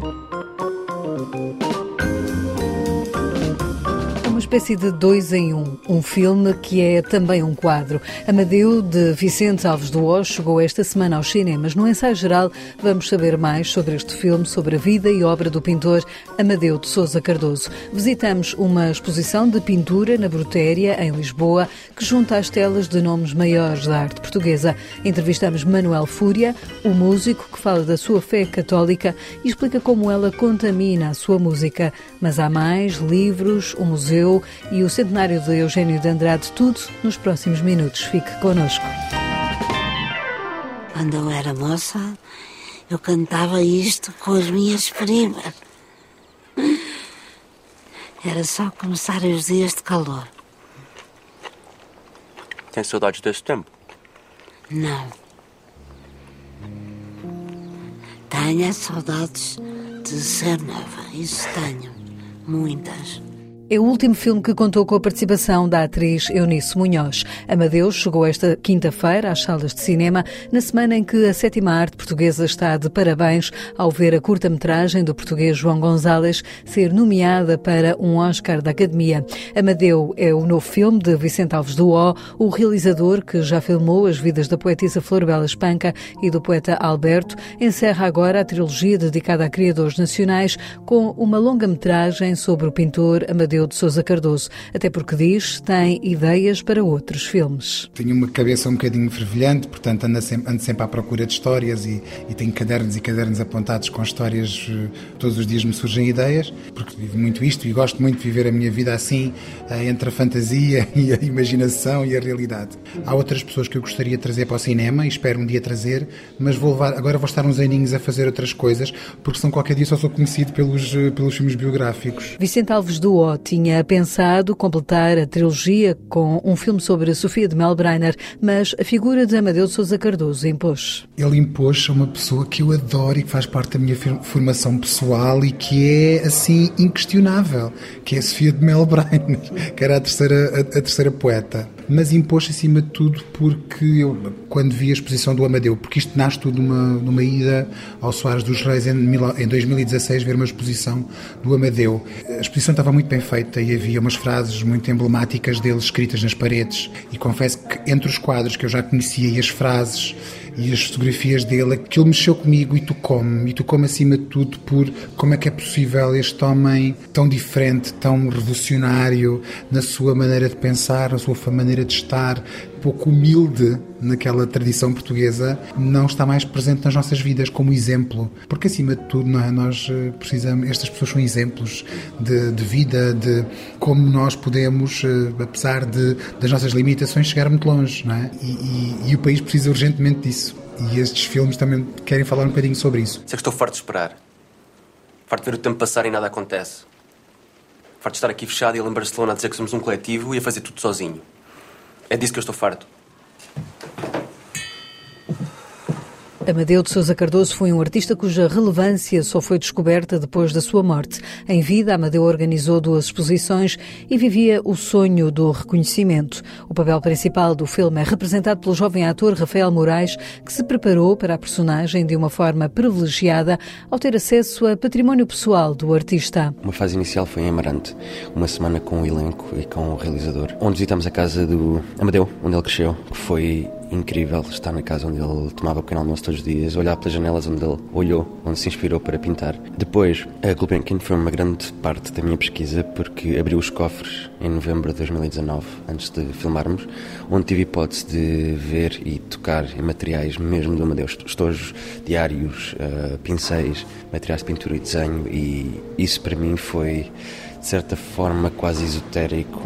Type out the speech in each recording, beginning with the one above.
Thank you. Espécie de dois em um. Um filme que é também um quadro. Amadeu, de Vicente Alves do Oz, chegou esta semana aos cinemas. No ensaio geral, vamos saber mais sobre este filme, sobre a vida e obra do pintor Amadeu de Souza Cardoso. Visitamos uma exposição de pintura na Brutéria, em Lisboa, que junta as telas de nomes maiores da arte portuguesa. Entrevistamos Manuel Fúria, o músico que fala da sua fé católica e explica como ela contamina a sua música. Mas há mais, livros, o museu, e o centenário de Eugênio de Andrade, tudo nos próximos minutos. Fique connosco. Quando eu era moça, eu cantava isto com as minhas primas. Era só começarem os dias de calor. Tem saudades desse tempo? Não. Tenho saudades de ser nova. Isso tenho. Muitas. É o último filme que contou com a participação da atriz Eunice Munhoz. Amadeus chegou esta quinta-feira às salas de cinema, na semana em que a sétima arte portuguesa está de parabéns ao ver a curta-metragem do português João Gonzalez ser nomeada para um Oscar da Academia. Amadeu é o novo filme de Vicente Alves do O, o realizador que já filmou as vidas da poetisa Flor Bela Espanca e do poeta Alberto, encerra agora a trilogia dedicada a criadores nacionais com uma longa-metragem sobre o pintor Amadeu Amadeu de Sousa Cardoso, até porque diz tem ideias para outros filmes. Tenho uma cabeça um bocadinho fervilhante, portanto ando sempre, ando sempre à procura de histórias e, e, tenho cadernos e cadernos apontados com histórias. Eh, todos os dias me surgem ideias, porque vivo muito isto e gosto muito de viver a minha vida assim, eh, entre a fantasia e a imaginação e a realidade. Há outras pessoas que eu gostaria de trazer para o cinema e espero um dia trazer, mas vou levar, agora vou estar uns aninhos a fazer outras coisas, porque são qualquer dia só sou conhecido pelos, eh, pelos filmes biográficos. Vicente Alves do Ot tinha pensado completar a trilogia com um filme sobre a Sofia de Melbrenner, mas a figura de Amadeu de Sousa Cardoso impôs. Ele impôs uma pessoa que eu adoro e que faz parte da minha formação pessoal e que é, assim, inquestionável, que é a Sofia de Melbrenner, que era a terceira, a, a terceira poeta. Mas impôs acima de tudo porque eu, quando vi a exposição do Amadeu, porque isto nasce tudo numa, numa ida ao Soares dos Reis em, em 2016, ver uma exposição do Amadeu. A exposição estava muito bem feita e havia umas frases muito emblemáticas dele escritas nas paredes. E confesso que entre os quadros que eu já conhecia e as frases e as fotografias dele, aquilo mexeu comigo e tocou-me. E tocou-me acima de tudo por como é que é possível este homem tão diferente, tão revolucionário na sua maneira de pensar, na sua maneira de estar, pouco humilde naquela tradição portuguesa, não está mais presente nas nossas vidas como exemplo. Porque acima de tudo, é? nós eh, precisamos, estas pessoas são exemplos de, de vida, de como nós podemos, eh, apesar de, das nossas limitações, chegar muito longe. É? e, e, e o país precisa urgentemente disso. E estes filmes também querem falar um bocadinho sobre isso. Sei que estou farto de esperar. Farto de ver o tempo passar e nada acontece. Farto de estar aqui fechado e a lembrar Barcelona a dizer que somos um coletivo e a fazer tudo sozinho. É disso que eu estou farto. Amadeu de Sousa Cardoso foi um artista cuja relevância só foi descoberta depois da sua morte. Em vida, Amadeu organizou duas exposições e vivia o sonho do reconhecimento. O papel principal do filme é representado pelo jovem ator Rafael Moraes, que se preparou para a personagem de uma forma privilegiada ao ter acesso a património pessoal do artista. Uma fase inicial foi em Amarante, uma semana com o elenco e com o realizador, onde visitamos a casa do Amadeu, onde ele cresceu, que foi incrível estar na casa onde ele tomava o pequeno almoço todos os dias, olhar pelas janelas onde ele olhou, onde se inspirou para pintar. Depois, a Gulbenkian foi uma grande parte da minha pesquisa porque abriu os cofres em novembro de 2019, antes de filmarmos, onde tive hipótese de ver e tocar em materiais mesmo do Amadeus, estojos, diários, uh, pincéis, materiais de pintura e desenho e isso para mim foi, de certa forma, quase esotérico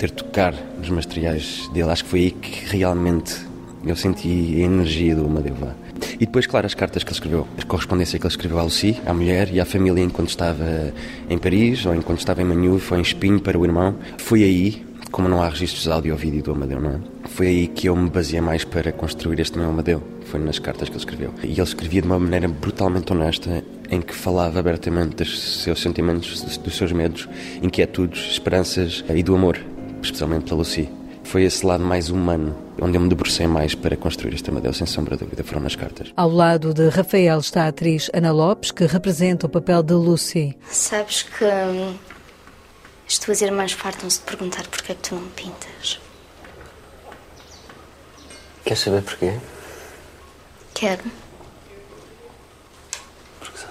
poder tocar nos materiais dele. Acho que foi aí que realmente eu senti a energia do Amadeu Vá. E depois, claro, as cartas que ele escreveu, a correspondência que ele escreveu à Lucy, à mulher e à família enquanto estava em Paris ou enquanto estava em Manhuve ou em Espinho para o irmão. Foi aí, como não há registros de áudio ou vídeo do Amadeu, não é? Foi aí que eu me baseei mais para construir este meu Amadeu. Foi nas cartas que ele escreveu. E ele escrevia de uma maneira brutalmente honesta, em que falava abertamente dos seus sentimentos, dos seus medos, inquietudes, esperanças e do amor, especialmente pela Lucy foi esse lado mais humano onde eu me debrucei mais para construir este Amadeu, sem sombra de dúvida, foram nas cartas. Ao lado de Rafael está a atriz Ana Lopes, que representa o papel de Lucy. Sabes que hum, as tuas irmãs fartam-se de perguntar porquê é que tu não me pintas. Quer saber porquê? Quero. Porque só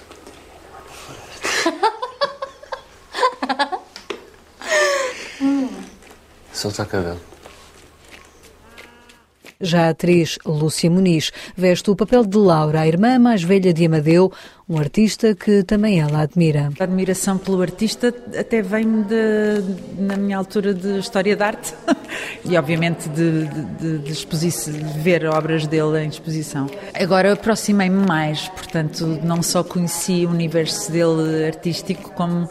Solta o cabelo. Já a atriz Lúcia Muniz veste o papel de Laura, a irmã mais velha de Amadeu, um artista que também ela admira. A admiração pelo artista até vem de, na minha altura de História de Arte e, obviamente, de, de, de, de ver obras dele em exposição. Agora aproximei-me mais, portanto, não só conheci o universo dele artístico, como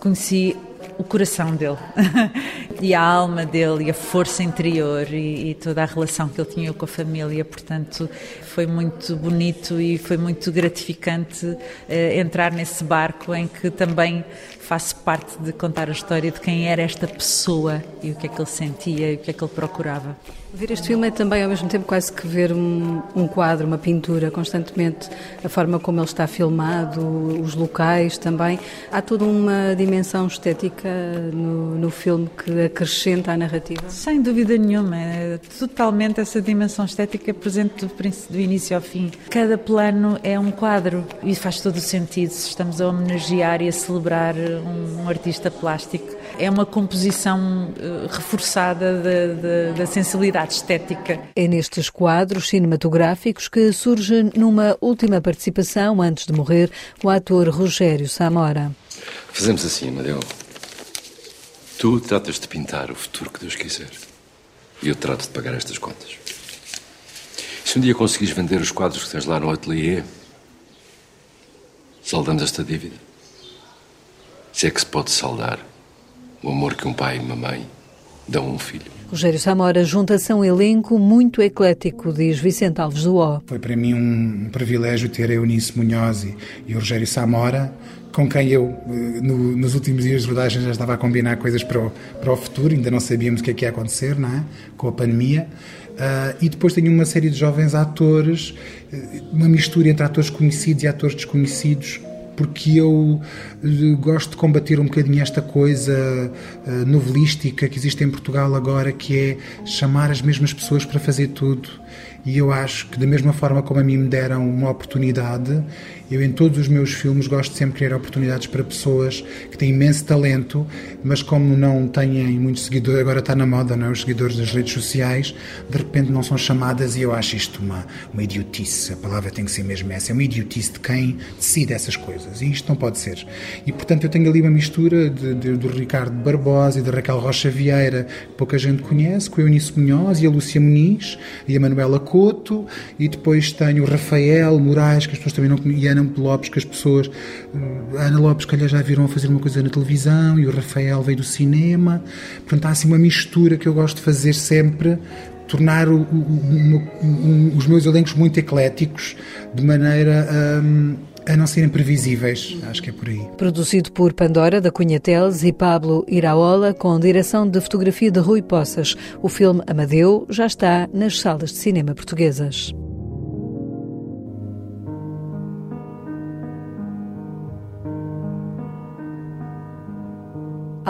conheci o coração dele e a alma dele e a força interior e, e, toda a relação que ele tinha com a família. Portanto, foi muito bonito e foi muito gratificante eh, entrar nesse barco em que também faço parte de contar a história de quem era esta pessoa e o que é que ele sentia e o que é que ele procurava. Ver este filme é também, ao mesmo tempo, quase que ver um, um, quadro, uma pintura, constantemente, a forma como ele está filmado, os locais também. Há toda uma dimensão estética no, no filme que acrescenta à narrativa? Sem dúvida nenhuma. É totalmente essa dimensão estética presente do, do início ao fim. Cada plano é um quadro e faz todo o sentido se estamos a homenagear e a celebrar um, um artista plástico. É uma composição uh, reforçada da sensibilidade estética. É nestes quadros cinematográficos que surge numa última participação, antes de morrer, o ator Rogério Samora. Fazemos assim, Amadeu. Tu tratas de pintar o futuro que Deus quiser. E eu trato de pagar estas contas. Se um dia conseguires vender os quadros que tens lá no ateliê, saldamos esta dívida. Se é que se pode saldar o amor que um pai e uma mãe dão a um filho. Rogério Samora junta-se a um elenco muito eclético, diz Vicente Alves do O. Foi para mim um privilégio ter a Eunice Munhoz e o Rogério Samora, com quem eu, eh, no, nos últimos dias de rodagem, já estava a combinar coisas para o, para o futuro, ainda não sabíamos o que é que ia acontecer, não é? Com a pandemia. Uh, e depois tenho uma série de jovens atores, eh, uma mistura entre atores conhecidos e atores desconhecidos, porque eu eh, gosto de combater um bocadinho esta coisa uh, novelística que existe em Portugal agora, que é chamar as mesmas pessoas para fazer tudo. E eu acho que, da mesma forma como a mim me deram uma oportunidade, eu, em todos os meus filmes, gosto sempre de criar oportunidades para pessoas que têm imenso talento, mas como não têm muitos seguidores, agora está na moda, não é? Os seguidores das redes sociais, de repente não são chamadas e eu acho isto uma, uma idiotice. A palavra tem que ser mesmo essa. É uma idiotice de quem decide essas coisas. E isto não pode ser. E, portanto, eu tenho ali uma mistura de, de, do Ricardo Barbosa e da Raquel Rocha Vieira, que pouca gente conhece, com a Eunice Munhoz e a Lúcia Muniz e a Manuela Couto, e depois tenho Rafael Moraes, que as pessoas também não conhecem, Ana Lopes, que as pessoas. Eh, Ana Lopes, calhar, já viram fazer uma coisa na televisão e o Rafael veio do cinema. Portanto, há assim uma mistura que eu gosto de fazer sempre tornar o, o, o, os meus elencos muito ecléticos, de maneira hum, a não serem previsíveis. Acho que é por aí. Produzido por Pandora, da Cunha Teles e Pablo Iraola, com direção de fotografia de Rui Poças. O filme Amadeu já está nas salas de cinema portuguesas.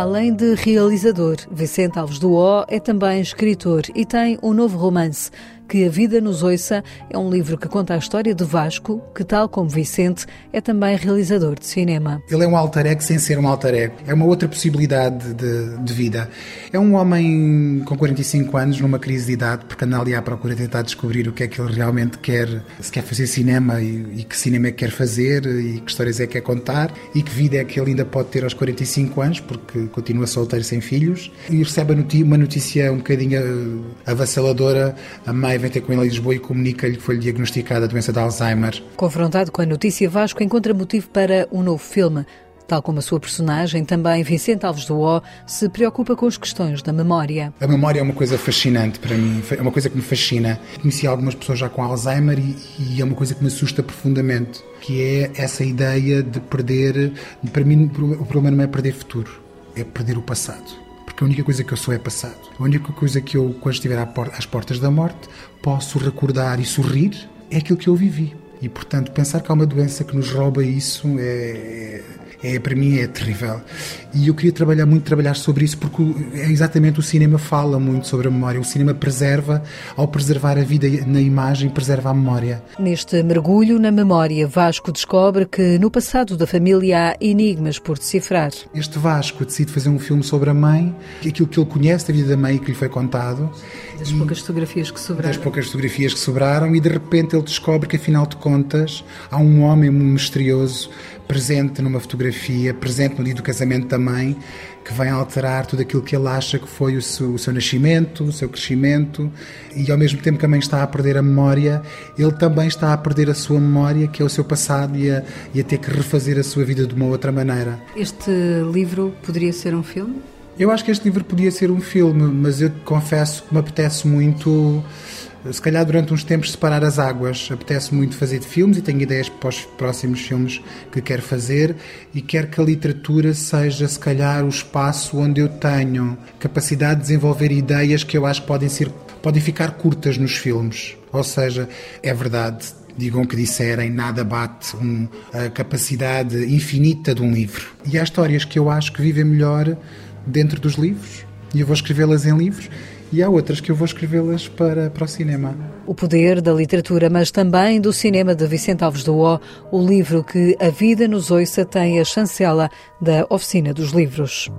Além de realizador, Vicente Alves do O é também escritor e tem um novo romance, que a Vida nos Ouça é um livro que conta a história de Vasco, que, tal como Vicente, é também realizador de cinema. Ele é um alter ego sem ser um alter ego. É uma outra possibilidade de, de vida. É um homem com 45 anos, numa crise de idade, porque anda ali à procura de tentar descobrir o que é que ele realmente quer, se quer fazer cinema e, e que cinema é que quer fazer e que histórias é que quer contar e que vida é que ele ainda pode ter aos 45 anos, porque continua solteiro sem filhos. E recebe uma notícia um bocadinho avassaladora. A mãe vem ter com ele em Lisboa e comunica-lhe que foi-lhe diagnosticada a doença de Alzheimer. Confrontado com a notícia, Vasco encontra motivo para um novo filme. Tal como a sua personagem, também Vicente Alves do O se preocupa com as questões da memória. A memória é uma coisa fascinante para mim, é uma coisa que me fascina. Conheci algumas pessoas já com Alzheimer e, e é uma coisa que me assusta profundamente, que é essa ideia de perder. Para mim, o problema não é perder futuro, é perder o passado Porque a única coisa que eu sou é passado. A única coisa que eu, quando estiver às portas da morte, posso recordar e sorrir é aquilo que eu vivi. E, portanto, pensar que há uma doença que nos rouba isso é, é para mim é terrível. E eu queria trabalhar muito trabalhar sobre isso porque é exatamente o cinema fala muito sobre a memória. O cinema preserva, ao preservar a vida na imagem, preserva a memória. Neste mergulho na memória, Vasco descobre que no passado da família há enigmas por decifrar. Este Vasco decide fazer um filme sobre a mãe, aquilo que ele conhece da vida da mãe e que lhe foi contado. Das poucas fotografias que sobraram. Das poucas fotografias que sobraram e de repente ele descobre que afinal de contas há um homem misterioso presente numa fotografia, presente no dia do casamento da mãe, que vem alterar tudo aquilo que ele acha que foi o seu, o seu, nascimento, o seu crescimento, e ao mesmo tempo que a mãe está a perder a memória, ele também está a perder a sua memória, que é o seu passado, e a, e a ter que refazer a sua vida de uma outra maneira. Este livro poderia ser um filme? Eu acho que este livro podia ser um filme, mas eu confesso que me apetece muito se calhar durante uns tempos separar as águas. Apetece muito fazer de filmes e tenho ideias para os próximos filmes que quero fazer e quero que a literatura seja se calhar o espaço onde eu tenho capacidade de desenvolver ideias que eu acho que podem ser podem ficar curtas nos filmes. Ou seja, é verdade, digam que disserem, nada bate um, a capacidade infinita de um livro. E há histórias que eu acho que vivem melhor dentro dos livros e eu vou escrevê-las em livros e há outras que eu vou escrevê-las para, para o cinema. O poder da literatura, mas também do cinema de Vicente Alves do O, o livro que A Vida nos Ouça tem a chancela da Oficina dos Livros.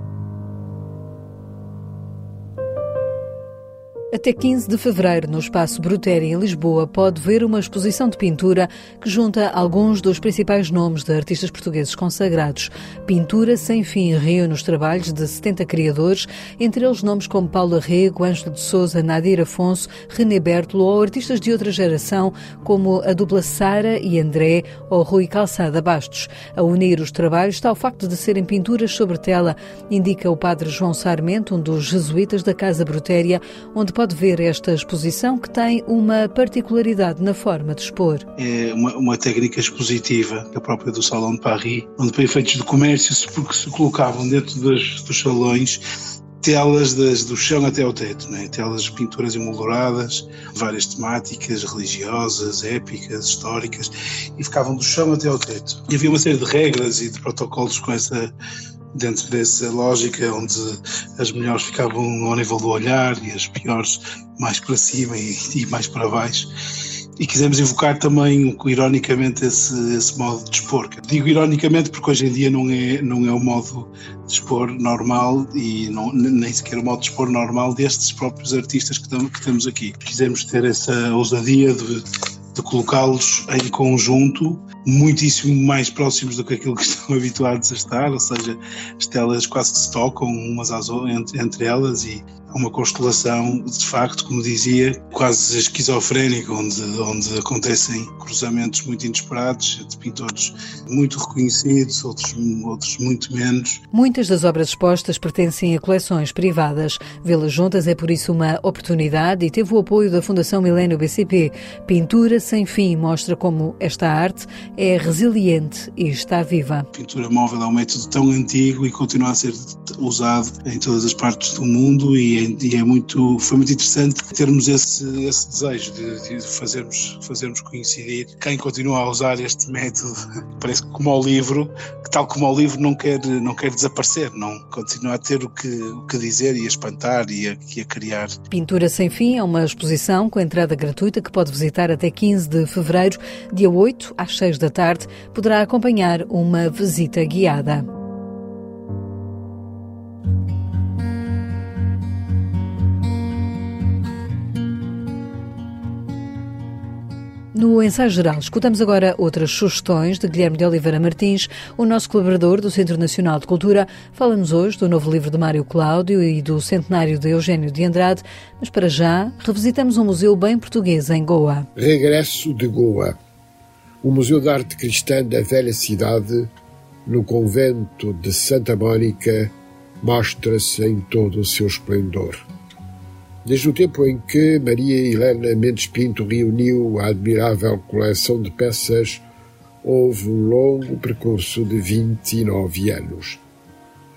Até 15 de fevereiro, no Espaço Bruteri, em Lisboa, pode ver uma exposição de pintura que junta alguns dos principais nomes de artistas portugueses consagrados. Pintura Sem Fim reúne os trabalhos de 70 criadores, entre eles nomes como Paulo Rego, Ângelo de Souza, Nadir Afonso, René Bertolo ou artistas de outra geração, como a dupla Sara e André ou Rui Calçada Bastos. A unir os trabalhos está o facto de serem pinturas sobre tela, indica o padre João Sarmento, um dos jesuítas da Casa Brutéria, onde pode ver esta exposição que tem uma particularidade na forma de expor. É uma, uma técnica expositiva, a própria do Salão de Paris, onde para efeitos de comércio se, se colocavam dentro dos, dos salões telas das, do chão até ao teto, né? telas pinturas emolduradas, várias temáticas religiosas, épicas, históricas, e ficavam do chão até ao teto. E havia uma série de regras e de protocolos com essa dentro dessa lógica onde as melhores ficavam ao nível do olhar e as piores mais para cima e, e mais para baixo. E quisemos invocar também, ironicamente, esse, esse modo de expor. Digo ironicamente porque hoje em dia não é, não é o modo de expor normal e não, nem sequer o modo de expor normal destes próprios artistas que, tam, que temos aqui. Quisemos ter essa ousadia de de colocá-los em conjunto, muitíssimo mais próximos do que aquilo que estão habituados a estar, ou seja, as telas quase que se tocam umas às entre, entre elas e uma constelação, de facto, como dizia, quase esquizofrénica, onde, onde acontecem cruzamentos muito inesperados entre pintores muito reconhecidos, outros, outros muito menos. Muitas das obras expostas pertencem a coleções privadas. Vê-las juntas é por isso uma oportunidade e teve o apoio da Fundação Milênio BCP. Pintura sem fim mostra como esta arte é resiliente e está viva. A pintura móvel é um método tão antigo e continua a ser usado em todas as partes do mundo e e é muito, foi muito interessante termos esse, esse desejo de, de, fazermos, fazermos coincidir quem continua a usar este método, parece que como ao livro, que tal como ao livro não quer, não quer desaparecer, não continua a ter o que, o que dizer e a espantar e a, e a criar. Pintura Sem Fim é uma exposição com entrada gratuita que pode visitar até 15 de fevereiro, dia 8 às 6 da tarde, poderá acompanhar uma visita guiada. No ensaio geral, escutamos agora outras sugestões de Guilherme de Oliveira Martins, o nosso colaborador do Centro Nacional de Cultura. Fala-nos hoje do novo livro de Mário Cláudio e do centenário de Eugênio de Andrade, mas para já revisitamos um museu bem português em Goa. Regresso de Goa. O Museu de Arte Cristã da Velha Cidade, no convento de Santa Mónica, mostra-se em todo o seu esplendor. Desde o tempo em que Maria Helena Mendes Pinto reuniu a admirável coleção de peças, houve um longo percurso de 29 anos.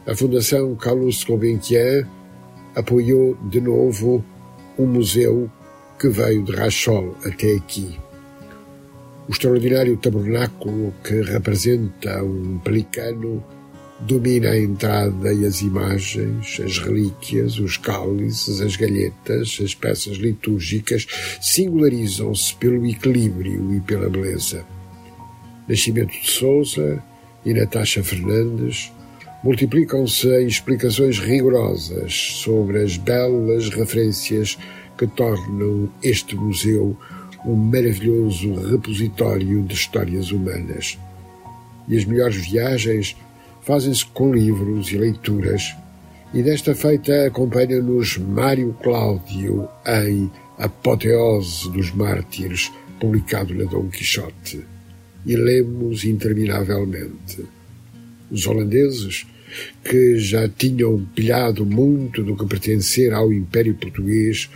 A Fundação Carlos Gulbenkian apoiou de novo um museu que veio de Rachol até aqui. O extraordinário tabernáculo que representa um pelicano domina a entrada e as imagens, as relíquias, os cálices, as galhetas, as peças litúrgicas singularizam-se pelo equilíbrio e pela beleza. Nascimento de Souza e Natasha Fernandes multiplicam-se em explicações rigorosas sobre as belas referências que tornam este museu um maravilhoso repositório de histórias humanas. E as melhores viagens fazem-se com livros e leituras, e desta feita acompanha-nos Mário Cláudio em Apoteose dos Mártires, publicado na Dom Quixote. E lemos interminavelmente. Os holandeses, que já tinham pilhado muito do que pertencer ao Império Português,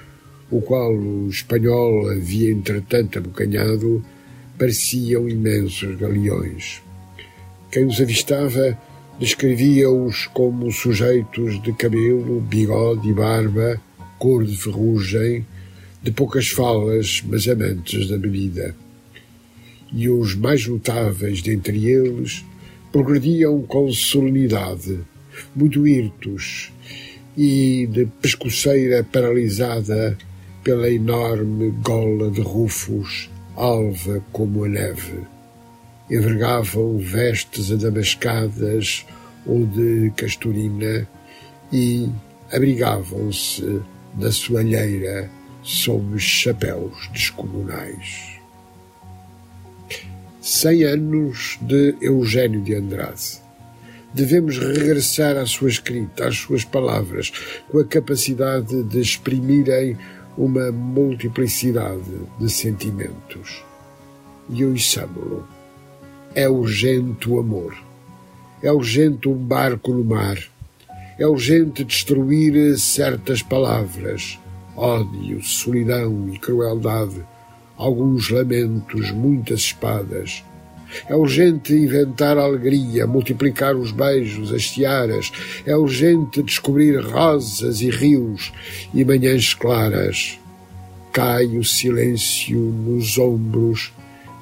o qual o espanhol havia entretanto abocanhado, pareciam imensos galeões. Quem os avistava descrevia-os como sujeitos de cabelo, bigode e barba, cor de ferrugem, de poucas falas, mas amantes da bebida. E os mais notáveis dentre eles progrediam com solenidade, muito hirtos e de pescoceira paralisada pela enorme gola de rufos, alva como a neve. Envergavam vestes adamascadas ou de castorina e abrigavam-se da soalheira sob chapéus descomunais. Cem anos de Eugênio de Andrade. Devemos regressar à sua escrita, às suas palavras, com a capacidade de exprimirem uma multiplicidade de sentimentos. E ouçamo-lo. É urgente o amor. É urgente um barco no mar. É urgente destruir certas palavras, ódio, solidão e crueldade, alguns lamentos, muitas espadas, é urgente inventar alegria, multiplicar os beijos, as tiaras. É urgente descobrir rosas e rios e manhãs claras. Cai o silêncio nos ombros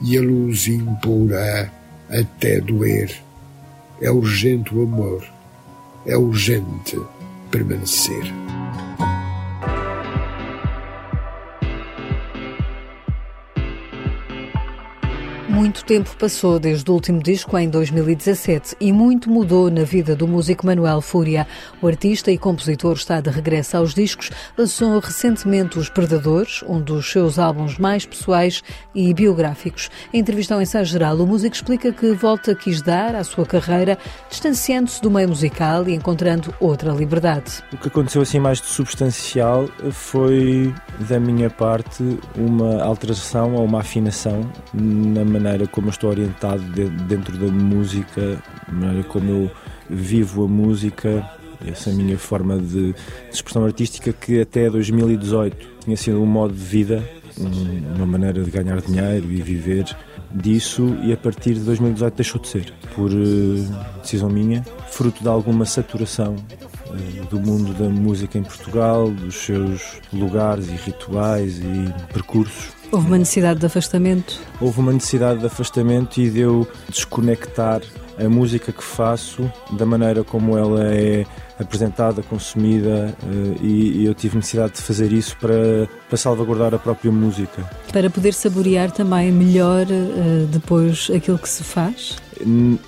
e a luz impura até doer. É urgente o amor. É urgente permanecer. Muito tempo passou desde o último disco, em 2017, e muito mudou na vida do músico Manuel Fúria. O artista e compositor está de regresso aos discos, lançou recentemente Os Predadores, um dos seus álbuns mais pessoais e biográficos. Em entrevista ao ensaio geral, o músico explica que volta quis dar à sua carreira, distanciando-se do meio musical e encontrando outra liberdade. O que aconteceu assim mais de substancial foi, da minha parte, uma alteração ou uma afinação na maneira maneira como eu estou orientado dentro da música, a maneira como eu vivo a música, essa minha forma de, de expressão artística que até 2018 tinha sido um modo de vida, uma maneira de ganhar dinheiro e viver disso e a partir de 2018 deixou de ser, por uh, decisão minha, fruto de alguma saturação uh, do mundo da música em Portugal, dos seus lugares e rituais e percursos Houve uma necessidade de afastamento? Houve uma necessidade de afastamento e de eu desconectar a música que faço da maneira como ela é apresentada, consumida eh, e, eu tive necessidade de fazer isso para, para salvaguardar a própria música. Para poder saborear também melhor eh, depois aquilo que se faz?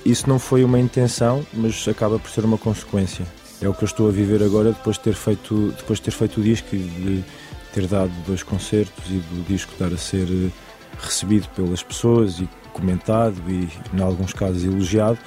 Isso não foi uma intenção, mas acaba por ser uma consequência. É o que eu estou a viver agora depois de ter feito, depois de ter feito o disco e de ter dado dois concertos e do disco estar a ser eh, recebido pelas pessoas e comentado e, em alguns casos, elogiado,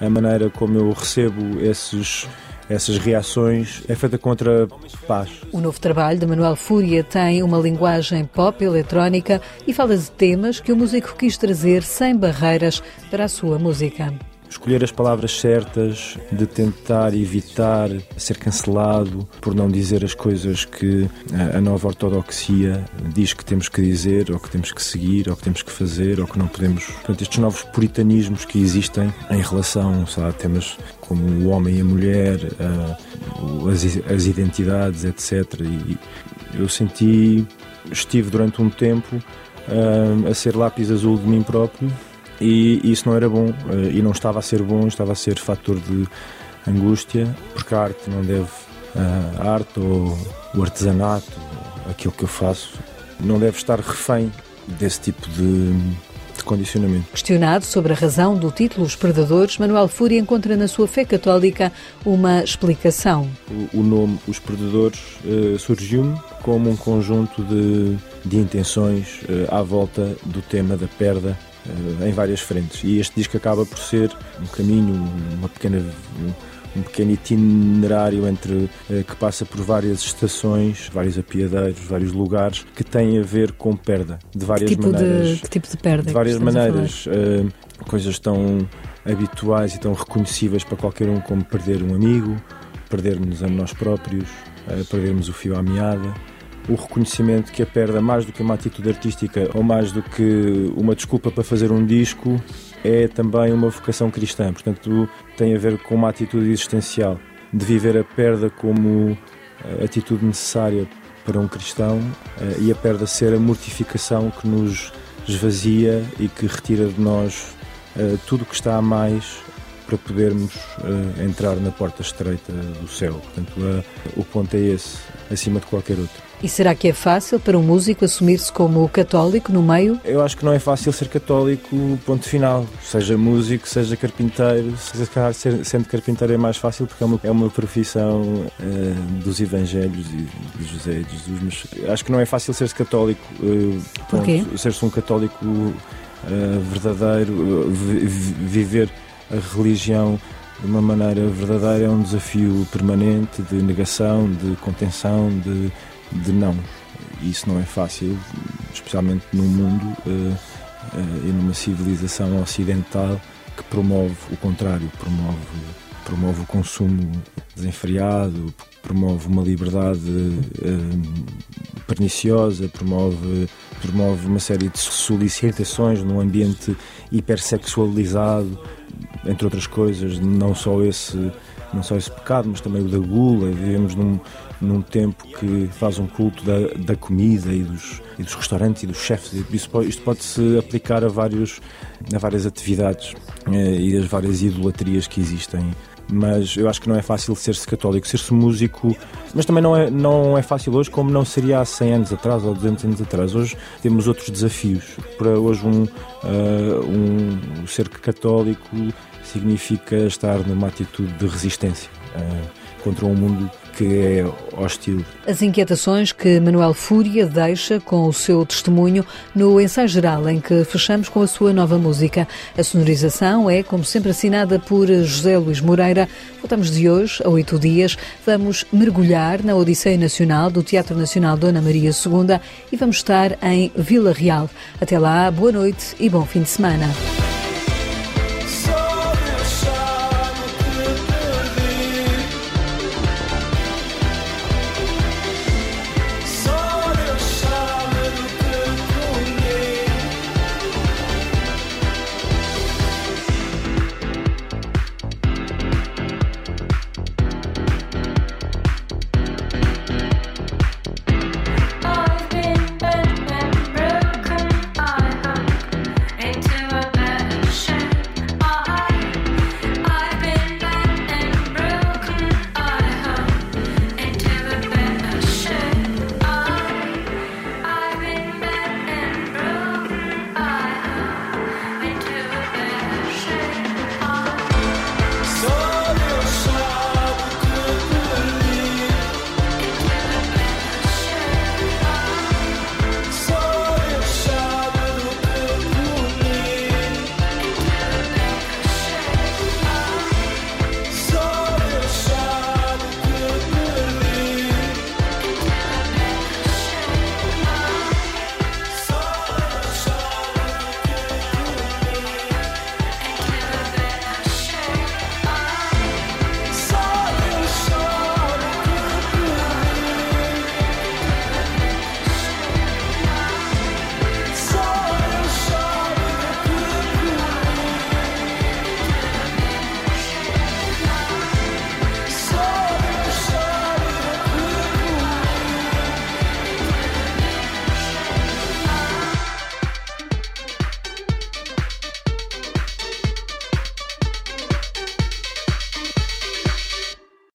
a maneira como eu recebo esses essas reações é feita contra paz. O novo trabalho de Manuel Fúria tem uma linguagem pop eletrónica e fala de temas que o músico quis trazer sem barreiras para a sua música escolher as palavras certas, de tentar evitar ser cancelado por não dizer as coisas que a nova ortodoxia diz que temos que dizer, ou que temos que seguir, ou que temos que fazer, ou que não podemos. Portanto, estes novos puritanismos que existem em relação a temas como o homem e a mulher, as, as identidades, etc. E eu senti, estive durante um tempo uh, a ser lápis azul de mim próprio e isso não era bom uh, e não estava a ser bom, estava a ser fator de angústia, porque a arte não deve, uh, a arte ou o artesanato, aquilo que eu faço, não deve estar refém desse tipo de condicionamento. Questionado sobre a razão do título Os Predadores, Manuel Fúria encontra na sua fé católica uma explicação. O, o nome Os Predadores uh, surgiu-me como um conjunto de, de intenções uh, à volta do tema da perda em várias frentes. E este disco acaba por ser um caminho, uma pequena um pequeno itinerário entre eh, que passa por várias estações, vários apiadeiros, vários lugares que têm a ver com perda de várias que tipo maneiras. De, que tipo de perda? De várias maneiras, uh, coisas tão habituais e tão reconhecíveis para qualquer um como perder um amigo, perdermos a nós próprios, uh, perdermos o fio à meada o reconhecimento que a perda, mais do que uma atitude artística ou mais do que uma desculpa para fazer um disco, é também uma vocação cristã. Portanto, tem a ver com uma atitude existencial, de viver a perda como eh, atitude necessária para um cristão eh, e a perda ser a mortificação que nos esvazia e que retira de nós eh, tudo o que está a mais para podermos entrar na porta estreita do céu. Portanto, o ponto é esse, acima de qualquer outro. E será que é fácil para um músico assumir-se como católico no meio? Eu acho que não é fácil ser católico, ponto final. Seja músico, seja carpinteiro. Se calhar sendo carpinteiro é mais fácil porque é uma, é uma profissão uh, dos evangelhos e de José e de Jesus. Mas acho que não é fácil ser-se católico. Uh, Porquê? Ser-se um católico uh, verdadeiro, viver a religião de uma maneira verdadeira é um desafio permanente de negação, de contenção, de de não. Isso não é fácil, especialmente num mundo uh, uh, e numa civilização ocidental que promove o contrário, promove, promove o consumo desenfreado, promove uma liberdade uh, perniciosa, promove, promove uma série de solicitações num ambiente hipersexualizado, entre outras coisas, não só esse não só esse pecado, mas também o da gula. Vivemos num, num tempo que faz um culto da, da comida e dos, e dos restaurantes e dos chefes. Isso pode, isto pode-se aplicar a, vários, a várias atividades eh, e as várias idolatrias que existem. Mas eu acho que não é fácil ser-se católico, ser-se músico, mas também não é, não é fácil hoje, como não seria há 100 anos atrás ou 200 anos atrás. Hoje temos outros desafios. Para hoje, um, uh, um ser católico significa estar numa atitude de resistência uh, contra um mundo que é hostil. As inquietações que Manuel Fúria deixa com o seu testemunho no ensaio geral em que fechamos com a sua nova música. A sonorização é, como sempre, assinada por José Luís Moreira. Voltamos de hoje a oito dias. Vamos mergulhar na Odisseia Nacional do Teatro Nacional Dona Maria II e vamos estar em Vila Real. Até lá, boa noite e bom fim de semana.